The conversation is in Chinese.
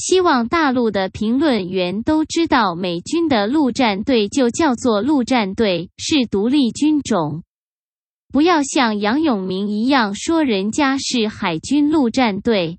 希望大陆的评论员都知道美军的陆战队就叫做陆战队是独立军种。不要像杨永明一样说人家是海军陆战队。